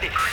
Copy.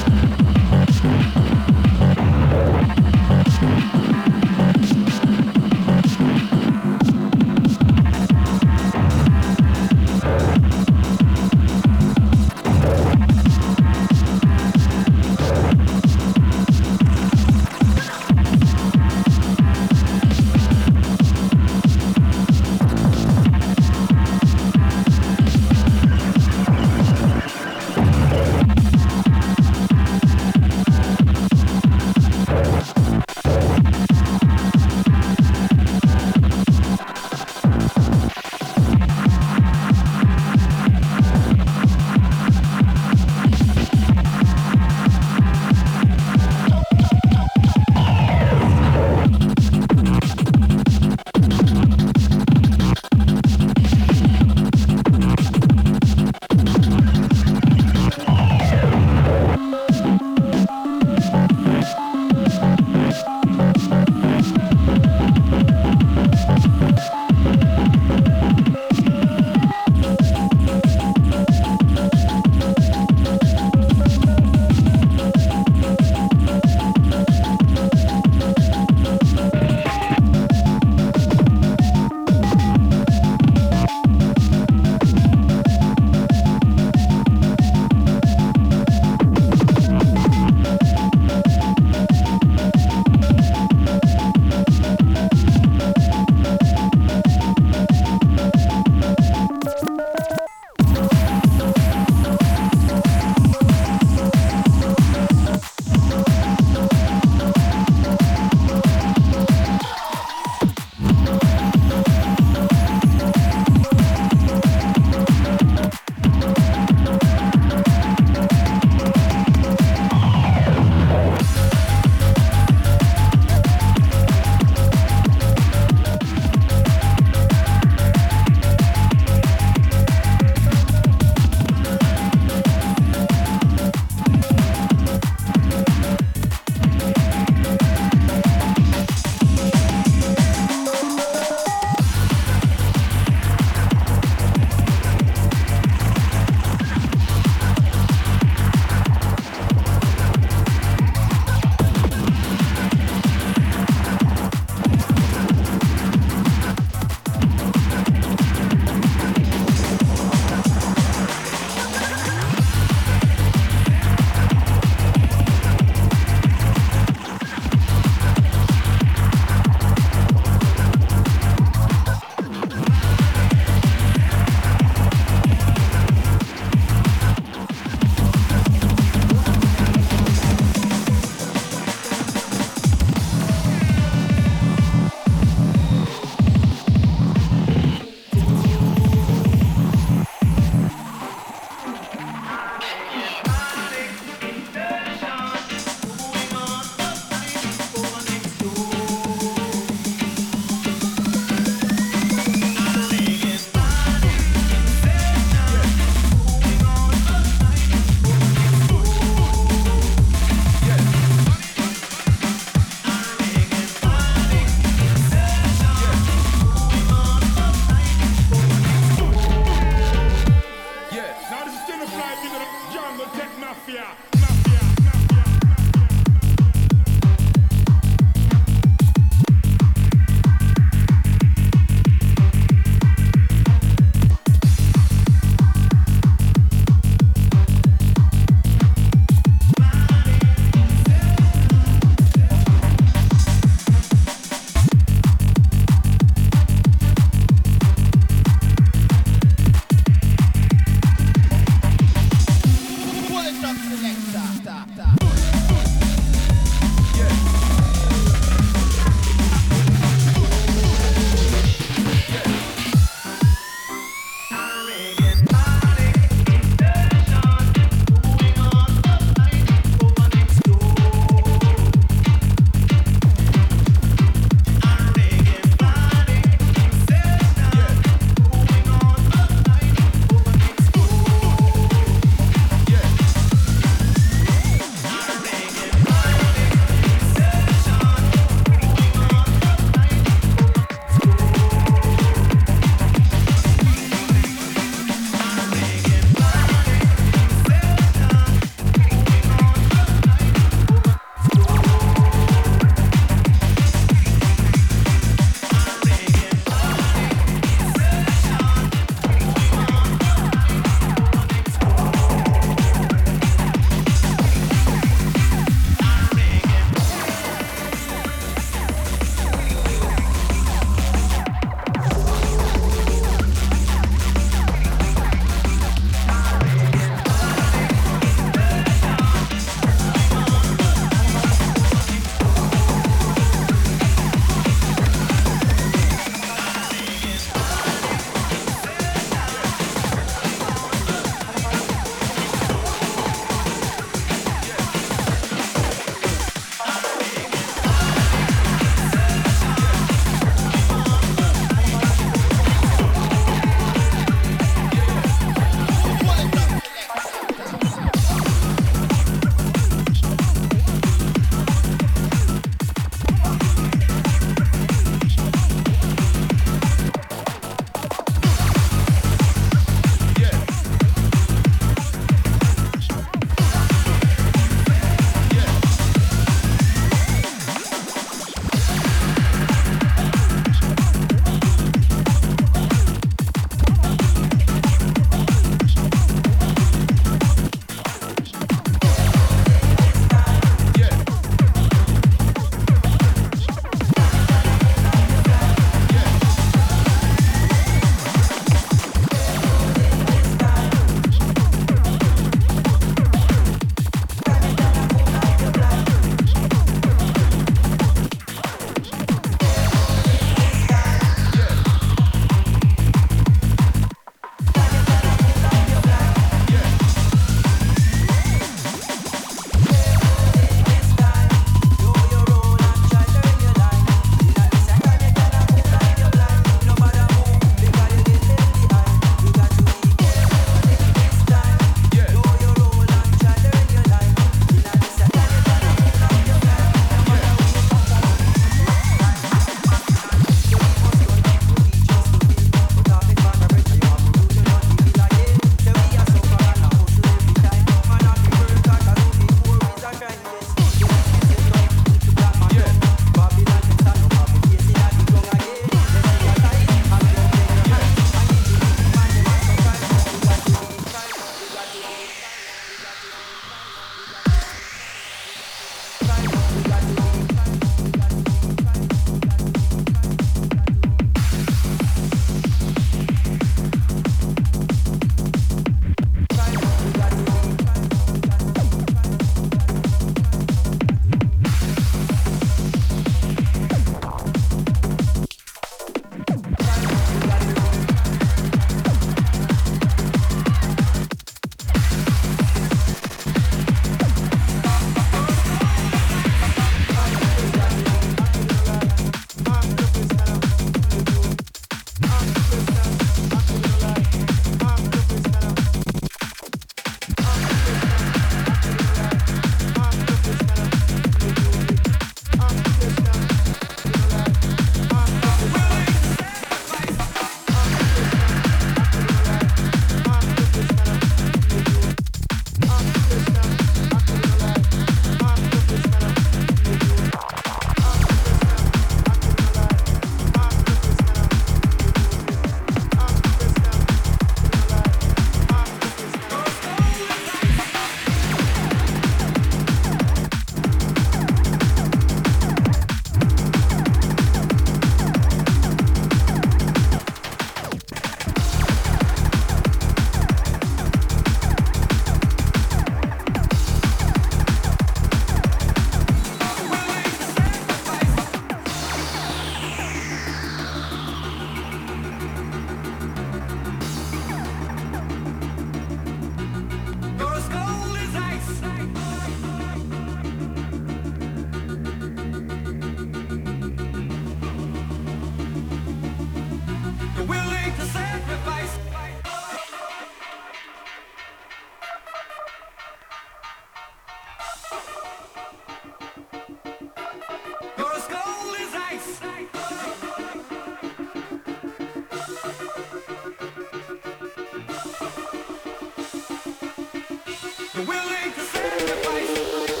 willing to sacrifice.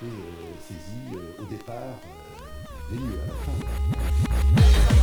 été euh, saisie euh, au départ euh, des lieux, à la fin.